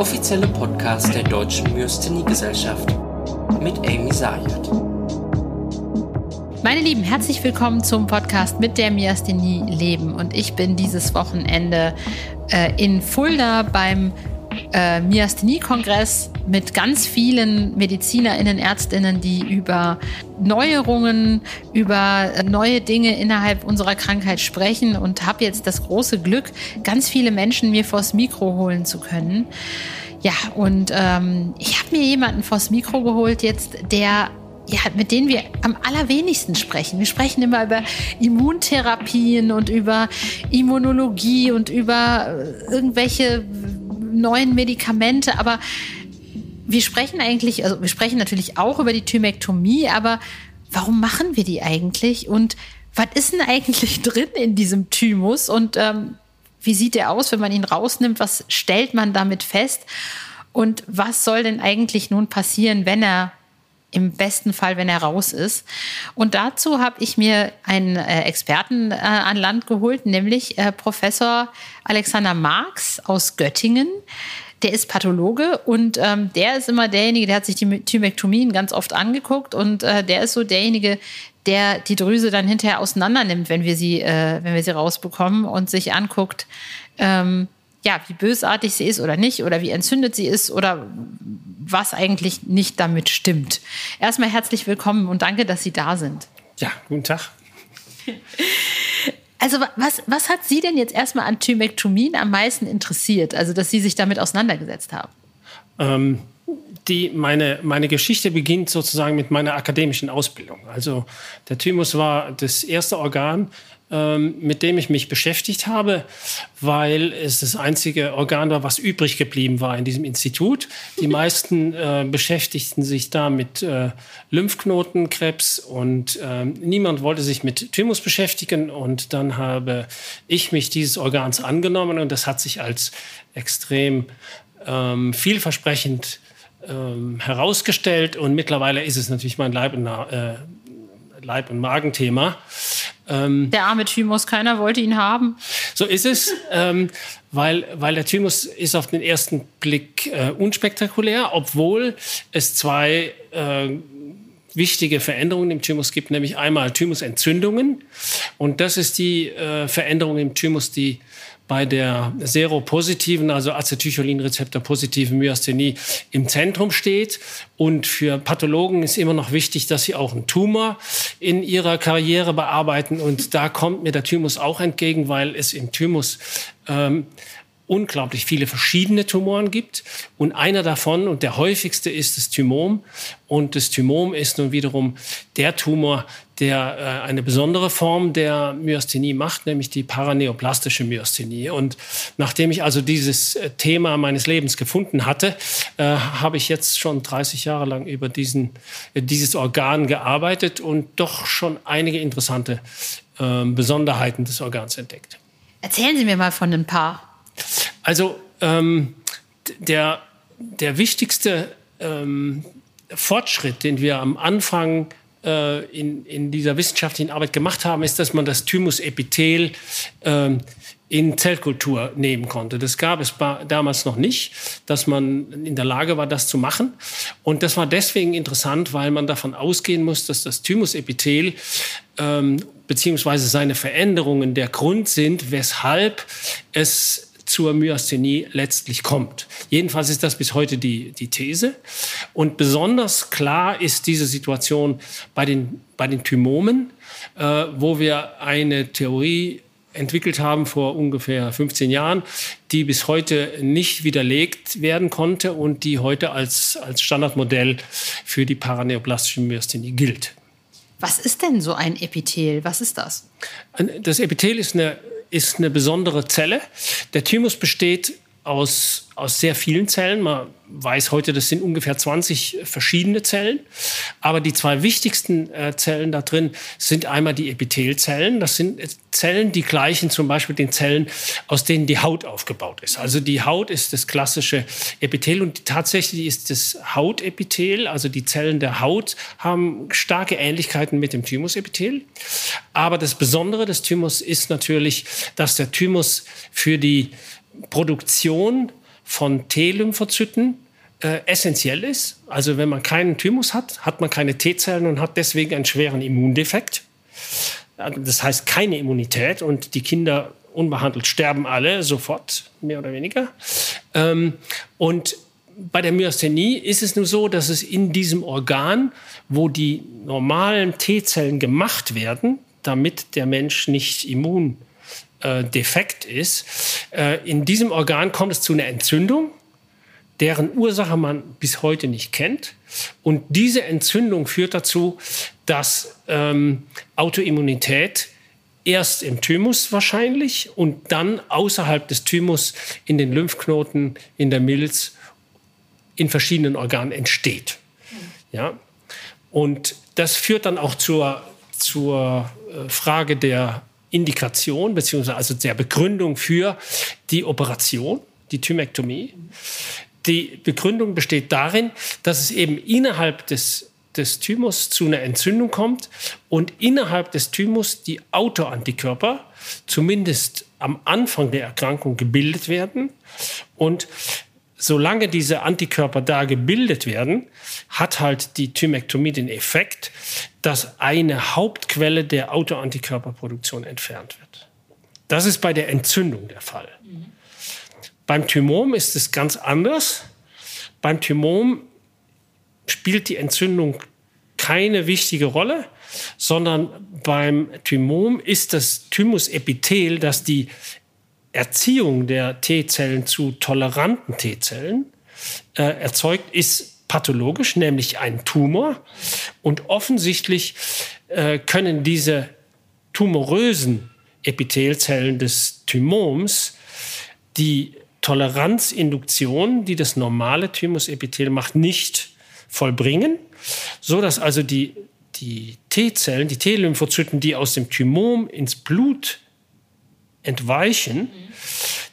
offizielle Podcast der Deutschen Myasthenie-Gesellschaft mit Amy Sayed. Meine Lieben, herzlich willkommen zum Podcast mit der Myasthenie Leben. Und ich bin dieses Wochenende äh, in Fulda beim äh, Myasthenie-Kongress mit ganz vielen MedizinerInnen, ÄrztInnen, die über Neuerungen, über neue Dinge innerhalb unserer Krankheit sprechen und habe jetzt das große Glück, ganz viele Menschen mir vors Mikro holen zu können. Ja, und ähm, ich habe mir jemanden vors Mikro geholt jetzt, der ja, mit denen wir am allerwenigsten sprechen. Wir sprechen immer über Immuntherapien und über Immunologie und über äh, irgendwelche neuen Medikamente, aber wir sprechen eigentlich, also wir sprechen natürlich auch über die Thymektomie, aber warum machen wir die eigentlich und was ist denn eigentlich drin in diesem Thymus und ähm, wie sieht der aus, wenn man ihn rausnimmt? Was stellt man damit fest? Und was soll denn eigentlich nun passieren, wenn er im besten Fall, wenn er raus ist. Und dazu habe ich mir einen äh, Experten äh, an Land geholt, nämlich äh, Professor Alexander Marx aus Göttingen. Der ist Pathologe und ähm, der ist immer derjenige, der hat sich die Thymektomien ganz oft angeguckt und der ist so derjenige, der die Drüse dann hinterher auseinandernimmt, wenn wir sie, wenn wir sie rausbekommen und sich anguckt, ähm, ja, wie bösartig sie ist oder nicht oder wie entzündet sie ist oder was eigentlich nicht damit stimmt. Erstmal herzlich willkommen und danke, dass Sie da sind. Ja, guten Tag. Also was, was hat Sie denn jetzt erstmal an Thymektomien am meisten interessiert, also dass Sie sich damit auseinandergesetzt haben? Ähm, die, meine, meine Geschichte beginnt sozusagen mit meiner akademischen Ausbildung. Also der Thymus war das erste Organ, ähm, mit dem ich mich beschäftigt habe, weil es das einzige Organ war, was übrig geblieben war in diesem Institut. Die meisten äh, beschäftigten sich da mit äh, Lymphknotenkrebs und äh, niemand wollte sich mit Thymus beschäftigen. Und dann habe ich mich dieses Organs angenommen und das hat sich als extrem ähm, vielversprechend ähm, herausgestellt. Und mittlerweile ist es natürlich mein Leib äh, Leib- und Magenthema. Ähm, der arme Thymus, keiner wollte ihn haben. So ist es, ähm, weil, weil der Thymus ist auf den ersten Blick äh, unspektakulär, obwohl es zwei äh, wichtige Veränderungen im Thymus gibt, nämlich einmal Thymusentzündungen. Und das ist die äh, Veränderung im Thymus, die bei der seropositiven, also Acetylcholinrezeptor-positiven Myasthenie im Zentrum steht. Und für Pathologen ist immer noch wichtig, dass sie auch einen Tumor in ihrer Karriere bearbeiten. Und da kommt mir der Thymus auch entgegen, weil es im Thymus ähm, unglaublich viele verschiedene Tumoren gibt. Und einer davon und der häufigste ist das Thymom. Und das Thymom ist nun wiederum der Tumor, der äh, eine besondere Form der Myasthenie macht, nämlich die paraneoplastische Myasthenie. Und nachdem ich also dieses äh, Thema meines Lebens gefunden hatte, äh, habe ich jetzt schon 30 Jahre lang über diesen, äh, dieses Organ gearbeitet und doch schon einige interessante äh, Besonderheiten des Organs entdeckt. Erzählen Sie mir mal von ein paar. Also ähm, der, der wichtigste ähm, Fortschritt, den wir am Anfang äh, in, in dieser wissenschaftlichen Arbeit gemacht haben, ist, dass man das Thymusepithel ähm, in Zellkultur nehmen konnte. Das gab es damals noch nicht, dass man in der Lage war, das zu machen. Und das war deswegen interessant, weil man davon ausgehen muss, dass das Thymusepithel ähm, beziehungsweise seine Veränderungen der Grund sind, weshalb es zur Myasthenie letztlich kommt. Jedenfalls ist das bis heute die, die These. Und besonders klar ist diese Situation bei den, bei den Thymomen, äh, wo wir eine Theorie entwickelt haben vor ungefähr 15 Jahren, die bis heute nicht widerlegt werden konnte und die heute als, als Standardmodell für die paraneoplastische Myasthenie gilt. Was ist denn so ein Epithel? Was ist das? Das Epithel ist eine ist eine besondere Zelle. Der Thymus besteht aus, aus sehr vielen Zellen. Man weiß heute, das sind ungefähr 20 verschiedene Zellen. Aber die zwei wichtigsten äh, Zellen da drin sind einmal die Epithelzellen. Das sind Zellen, die gleichen zum Beispiel den Zellen, aus denen die Haut aufgebaut ist. Also die Haut ist das klassische Epithel und tatsächlich ist das Hautepithel, also die Zellen der Haut, haben starke Ähnlichkeiten mit dem Thymusepithel. Aber das Besondere des Thymus ist natürlich, dass der Thymus für die Produktion von T-Lymphozyten äh, essentiell ist. Also wenn man keinen Thymus hat, hat man keine T-Zellen und hat deswegen einen schweren Immundefekt. Das heißt keine Immunität und die Kinder unbehandelt sterben alle sofort, mehr oder weniger. Ähm, und bei der Myasthenie ist es nur so, dass es in diesem Organ, wo die normalen T-Zellen gemacht werden, damit der Mensch nicht immundefekt äh, ist, äh, in diesem Organ kommt es zu einer Entzündung, deren Ursache man bis heute nicht kennt. Und diese Entzündung führt dazu, dass ähm, Autoimmunität erst im Thymus wahrscheinlich und dann außerhalb des Thymus in den Lymphknoten, in der Milz, in verschiedenen Organen entsteht. Ja? Und das führt dann auch zur, zur äh, Frage der Indikation beziehungsweise also der Begründung für die Operation, die Thymektomie. Die Begründung besteht darin, dass es eben innerhalb des des Thymus zu einer Entzündung kommt und innerhalb des Thymus die Autoantikörper zumindest am Anfang der Erkrankung gebildet werden. Und solange diese Antikörper da gebildet werden, hat halt die Thymektomie den Effekt, dass eine Hauptquelle der Autoantikörperproduktion entfernt wird. Das ist bei der Entzündung der Fall. Mhm. Beim Thymom ist es ganz anders. Beim Thymom spielt die Entzündung keine wichtige Rolle, sondern beim Thymom ist das Thymusepithel, das die Erziehung der T-Zellen zu toleranten T-Zellen äh, erzeugt, ist pathologisch, nämlich ein Tumor. Und offensichtlich äh, können diese tumorösen Epithelzellen des Thymoms die Toleranzinduktion, die das normale Thymusepithel macht, nicht vollbringen, so dass also die, T-Zellen, die T-Lymphozyten, die aus dem Thymom ins Blut entweichen,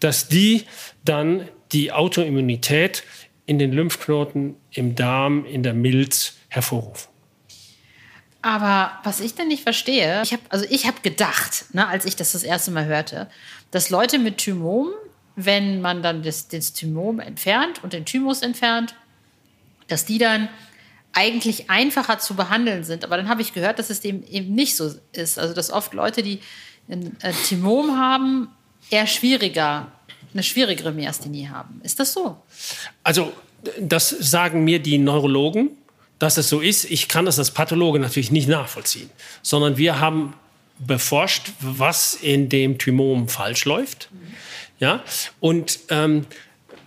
dass die dann die Autoimmunität in den Lymphknoten, im Darm, in der Milz hervorrufen. Aber was ich denn nicht verstehe, ich habe also ich habe gedacht, ne, als ich das das erste Mal hörte, dass Leute mit Thymom, wenn man dann das, das Thymom entfernt und den Thymus entfernt, dass die dann eigentlich einfacher zu behandeln sind. Aber dann habe ich gehört, dass es dem eben nicht so ist. Also dass oft Leute, die ein äh, Timom haben, eher schwieriger, eine schwierigere Myasthenie haben. Ist das so? Also das sagen mir die Neurologen, dass es so ist. Ich kann das als Pathologe natürlich nicht nachvollziehen, sondern wir haben beforscht, was in dem Thymom falsch läuft. Mhm. Ja, und ähm,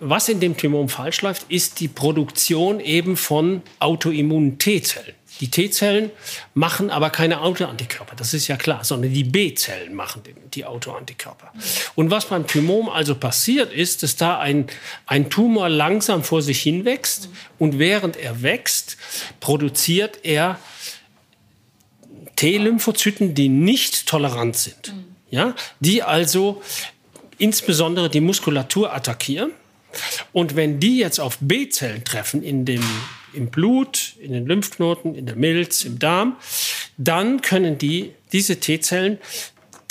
was in dem Thymom falsch läuft, ist die Produktion eben von autoimmunen T-Zellen. Die T-Zellen machen aber keine Autoantikörper, das ist ja klar, sondern die B-Zellen machen die Autoantikörper. Und was beim Thymom also passiert ist, dass da ein, ein Tumor langsam vor sich hin wächst und während er wächst, produziert er T-Lymphozyten, die nicht tolerant sind. Ja, die also insbesondere die Muskulatur attackieren und wenn die jetzt auf B-Zellen treffen in dem, im Blut, in den Lymphknoten, in der Milz, im Darm, dann können die, diese T-Zellen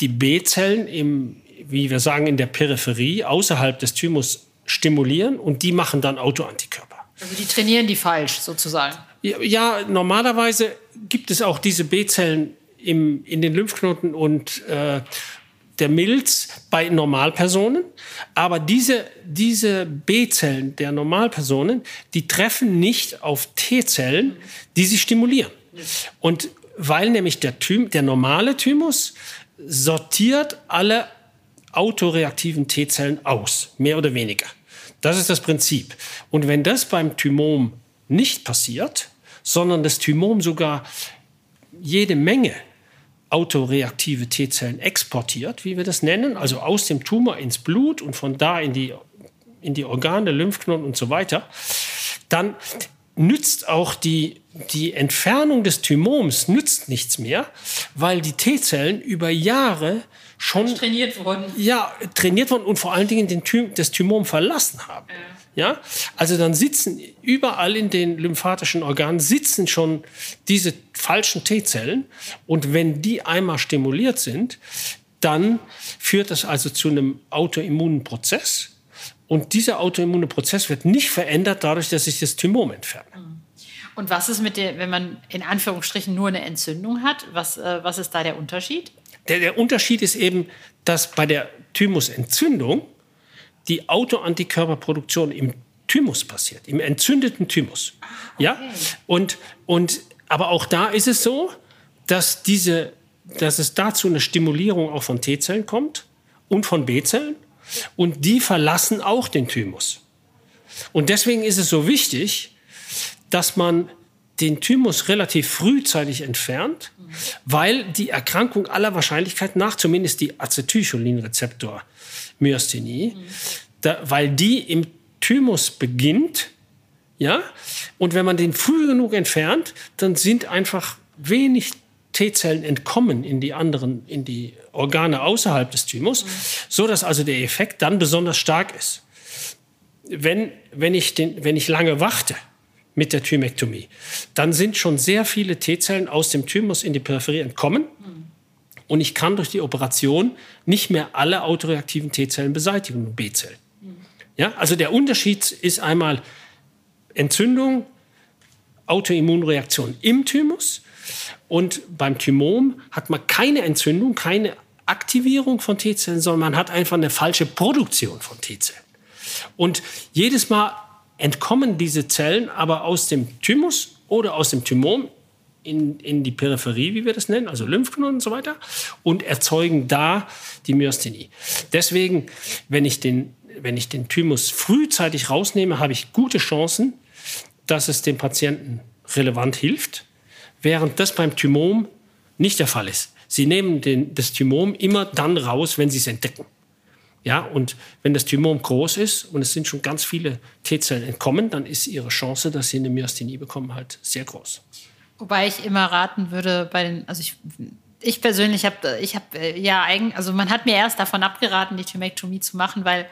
die B-Zellen im, wie wir sagen, in der Peripherie außerhalb des Thymus stimulieren und die machen dann Autoantikörper. Also die trainieren die falsch sozusagen. Ja, ja normalerweise gibt es auch diese B-Zellen im, in den Lymphknoten und, äh, der Milz bei Normalpersonen. Aber diese, diese B-Zellen der Normalpersonen, die treffen nicht auf T-Zellen, die sie stimulieren. Und weil nämlich der, Thym, der normale Thymus sortiert alle autoreaktiven T-Zellen aus, mehr oder weniger. Das ist das Prinzip. Und wenn das beim Thymom nicht passiert, sondern das Thymom sogar jede Menge autoreaktive T-Zellen exportiert, wie wir das nennen, also aus dem Tumor ins Blut und von da in die, in die Organe, Lymphknoten und so weiter, dann nützt auch die, die Entfernung des Thymoms nützt nichts mehr, weil die T-Zellen über Jahre schon trainiert wurden. Ja, trainiert wurden und vor allen Dingen den Thym das Thymom verlassen haben. Ja. Ja, also dann sitzen überall in den lymphatischen Organen sitzen schon diese falschen T-Zellen und wenn die einmal stimuliert sind, dann führt das also zu einem autoimmunen Prozess Und dieser autoimmune Prozess wird nicht verändert dadurch, dass ich das Thymom entferne. Und was ist mit der, wenn man in Anführungsstrichen nur eine Entzündung hat? Was, äh, was ist da der Unterschied? Der, der Unterschied ist eben, dass bei der Thymusentzündung die Autoantikörperproduktion im Thymus passiert, im entzündeten Thymus. Ah, okay. Ja? Und, und, aber auch da ist es so, dass, diese, dass es dazu eine Stimulierung auch von T-Zellen kommt und von B-Zellen. Und die verlassen auch den Thymus. Und deswegen ist es so wichtig, dass man den Thymus relativ frühzeitig entfernt, weil die Erkrankung aller Wahrscheinlichkeit nach, zumindest die Acetylcholinrezeptor Myasthenie, da, weil die im Thymus beginnt, ja, und wenn man den früh genug entfernt, dann sind einfach wenig T-Zellen entkommen in die anderen, in die Organe außerhalb des Thymus, mhm. so also der Effekt dann besonders stark ist. Wenn, wenn, ich den, wenn ich lange warte, mit der Thymektomie. Dann sind schon sehr viele T-Zellen aus dem Thymus in die Peripherie entkommen. Und ich kann durch die Operation nicht mehr alle autoreaktiven T-Zellen beseitigen, B-Zellen. Ja, also der Unterschied ist einmal Entzündung, Autoimmunreaktion im Thymus. Und beim Thymom hat man keine Entzündung, keine Aktivierung von T-Zellen, sondern man hat einfach eine falsche Produktion von T-Zellen. Und jedes Mal entkommen diese Zellen aber aus dem Thymus oder aus dem Thymom in, in die Peripherie, wie wir das nennen, also Lymphknoten und so weiter, und erzeugen da die Myasthenie. Deswegen, wenn ich den, wenn ich den Thymus frühzeitig rausnehme, habe ich gute Chancen, dass es dem Patienten relevant hilft, während das beim Thymom nicht der Fall ist. Sie nehmen den, das Thymom immer dann raus, wenn Sie es entdecken. Ja, und wenn das Thymom groß ist und es sind schon ganz viele T-Zellen entkommen, dann ist ihre Chance, dass sie eine Myasthenie bekommen, halt sehr groß. Wobei ich immer raten würde, bei den, also ich, ich persönlich habe, ich habe äh, ja eigentlich, also man hat mir erst davon abgeraten, die Thymektomie zu machen, weil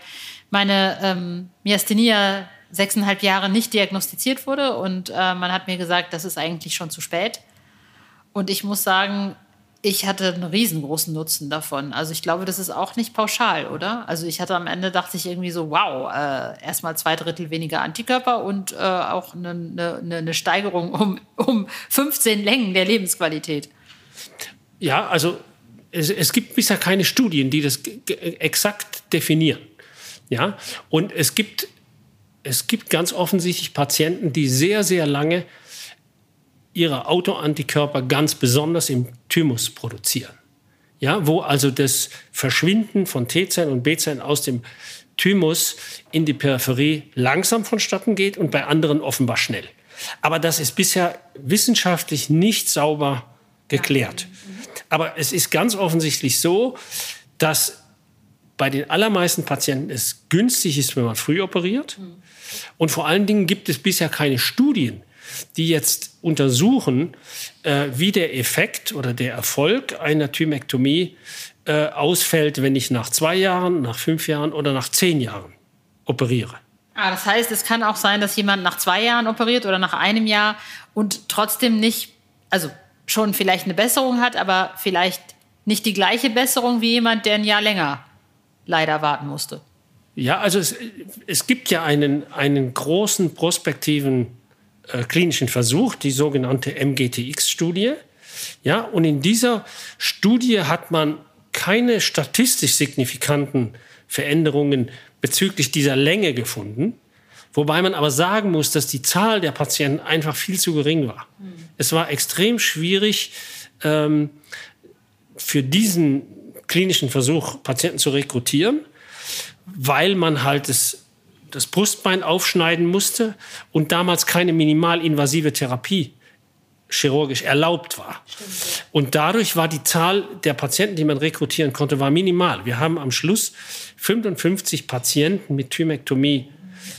meine ähm, Myasthenie ja sechseinhalb Jahre nicht diagnostiziert wurde und äh, man hat mir gesagt, das ist eigentlich schon zu spät. Und ich muss sagen, ich hatte einen riesengroßen Nutzen davon. Also ich glaube, das ist auch nicht pauschal, oder? Also ich hatte am Ende, dachte ich irgendwie so, wow, äh, erstmal zwei Drittel weniger Antikörper und äh, auch eine, eine, eine Steigerung um, um 15 Längen der Lebensqualität. Ja, also es, es gibt bisher keine Studien, die das exakt definieren. Ja, und es gibt, es gibt ganz offensichtlich Patienten, die sehr, sehr lange ihre Autoantikörper ganz besonders im Thymus produzieren. Ja, wo also das Verschwinden von T-Zellen und B-Zellen aus dem Thymus in die Peripherie langsam vonstatten geht und bei anderen offenbar schnell. Aber das ist bisher wissenschaftlich nicht sauber geklärt. Aber es ist ganz offensichtlich so, dass bei den allermeisten Patienten es günstig ist, wenn man früh operiert. Und vor allen Dingen gibt es bisher keine Studien, die jetzt untersuchen, äh, wie der Effekt oder der Erfolg einer Thymektomie äh, ausfällt, wenn ich nach zwei Jahren, nach fünf Jahren oder nach zehn Jahren operiere. Ah, das heißt, es kann auch sein, dass jemand nach zwei Jahren operiert oder nach einem Jahr und trotzdem nicht, also schon vielleicht eine Besserung hat, aber vielleicht nicht die gleiche Besserung wie jemand, der ein Jahr länger leider warten musste. Ja, also es, es gibt ja einen, einen großen prospektiven äh, klinischen Versuch, die sogenannte MGTX-Studie. Ja, und in dieser Studie hat man keine statistisch signifikanten Veränderungen bezüglich dieser Länge gefunden. Wobei man aber sagen muss, dass die Zahl der Patienten einfach viel zu gering war. Es war extrem schwierig, ähm, für diesen klinischen Versuch Patienten zu rekrutieren, weil man halt es das Brustbein aufschneiden musste und damals keine minimalinvasive Therapie chirurgisch erlaubt war. Stimmt. Und dadurch war die Zahl der Patienten, die man rekrutieren konnte, war minimal. Wir haben am Schluss 55 Patienten mit Thymektomie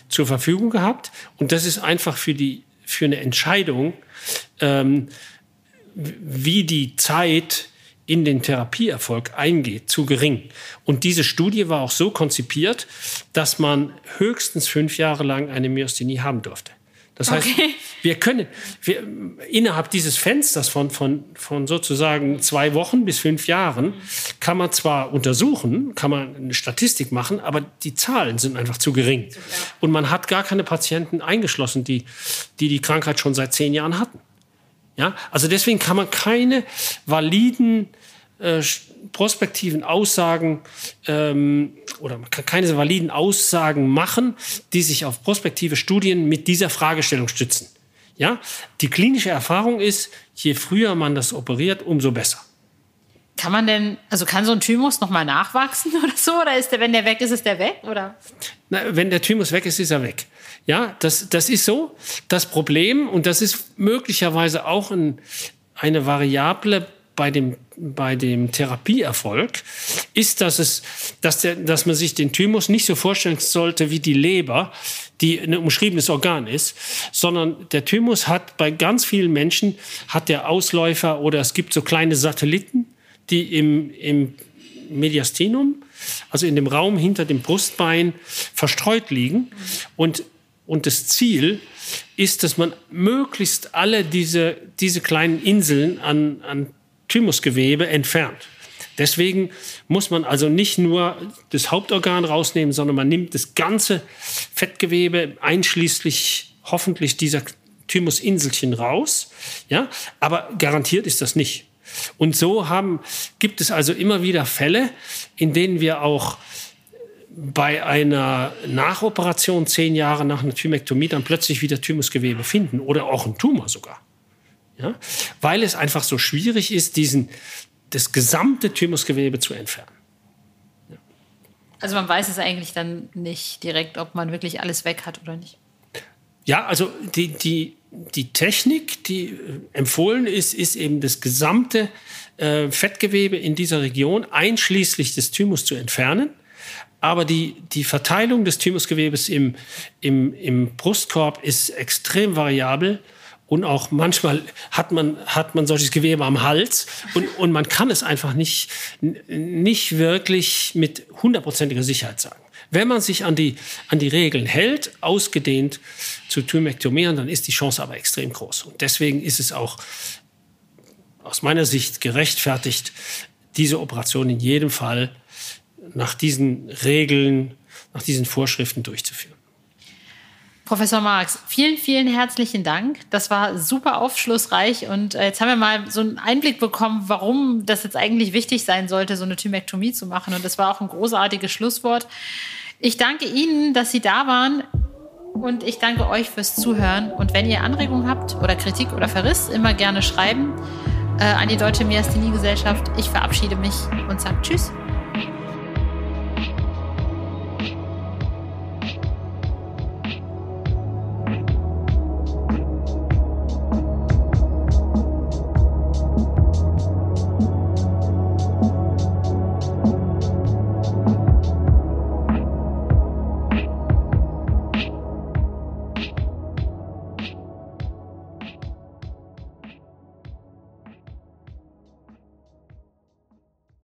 zur Verfügung gehabt. Und das ist einfach für, die, für eine Entscheidung, ähm, wie die Zeit in den Therapieerfolg eingeht, zu gering. Und diese Studie war auch so konzipiert, dass man höchstens fünf Jahre lang eine Myasthenie haben durfte. Das heißt, okay. wir können wir, innerhalb dieses Fensters von, von, von sozusagen zwei Wochen bis fünf Jahren kann man zwar untersuchen, kann man eine Statistik machen, aber die Zahlen sind einfach zu gering. Und man hat gar keine Patienten eingeschlossen, die die, die Krankheit schon seit zehn Jahren hatten. Ja, also deswegen kann man keine validen äh, prospektiven Aussagen ähm, oder man kann keine validen Aussagen machen, die sich auf prospektive Studien mit dieser Fragestellung stützen. Ja, die klinische Erfahrung ist, je früher man das operiert, umso besser. Kann man denn, also kann so ein Thymus nochmal nachwachsen oder so? Oder ist der, wenn der weg ist, ist der weg? Oder? Na, wenn der Thymus weg ist, ist er weg. Ja, das, das ist so. Das Problem, und das ist möglicherweise auch ein, eine Variable bei dem, bei dem Therapieerfolg, ist, dass, es, dass, der, dass man sich den Thymus nicht so vorstellen sollte wie die Leber, die ein umschriebenes Organ ist, sondern der Thymus hat bei ganz vielen Menschen hat der Ausläufer oder es gibt so kleine Satelliten, die im, im Mediastinum, also in dem Raum hinter dem Brustbein, verstreut liegen. Und, und das Ziel ist, dass man möglichst alle diese, diese kleinen Inseln an, an Thymusgewebe entfernt. Deswegen muss man also nicht nur das Hauptorgan rausnehmen, sondern man nimmt das ganze Fettgewebe einschließlich hoffentlich dieser Thymusinselchen raus. Ja, aber garantiert ist das nicht. Und so haben, gibt es also immer wieder Fälle, in denen wir auch bei einer Nachoperation zehn Jahre nach einer Thymektomie dann plötzlich wieder Thymusgewebe finden oder auch ein Tumor sogar. Ja? Weil es einfach so schwierig ist, diesen, das gesamte Thymusgewebe zu entfernen. Ja. Also man weiß es eigentlich dann nicht direkt, ob man wirklich alles weg hat oder nicht. Ja, also die, die, die Technik, die äh, empfohlen ist, ist eben das gesamte äh, Fettgewebe in dieser Region einschließlich des Thymus zu entfernen. Aber die, die Verteilung des Thymusgewebes im, im, im Brustkorb ist extrem variabel. Und auch manchmal hat man, hat man solches Gewebe am Hals und, und man kann es einfach nicht, nicht wirklich mit hundertprozentiger Sicherheit sagen. Wenn man sich an die, an die Regeln hält, ausgedehnt zu Thymektomieren, dann ist die Chance aber extrem groß. Und deswegen ist es auch aus meiner Sicht gerechtfertigt, diese Operation in jedem Fall nach diesen Regeln, nach diesen Vorschriften durchzuführen. Professor Marx, vielen, vielen herzlichen Dank. Das war super aufschlussreich und äh, jetzt haben wir mal so einen Einblick bekommen, warum das jetzt eigentlich wichtig sein sollte, so eine Thymektomie zu machen. Und das war auch ein großartiges Schlusswort. Ich danke Ihnen, dass Sie da waren und ich danke euch fürs Zuhören. Und wenn ihr Anregungen habt oder Kritik oder Verriss, immer gerne schreiben äh, an die Deutsche Myasthenie-Gesellschaft. Ich verabschiede mich und sage Tschüss.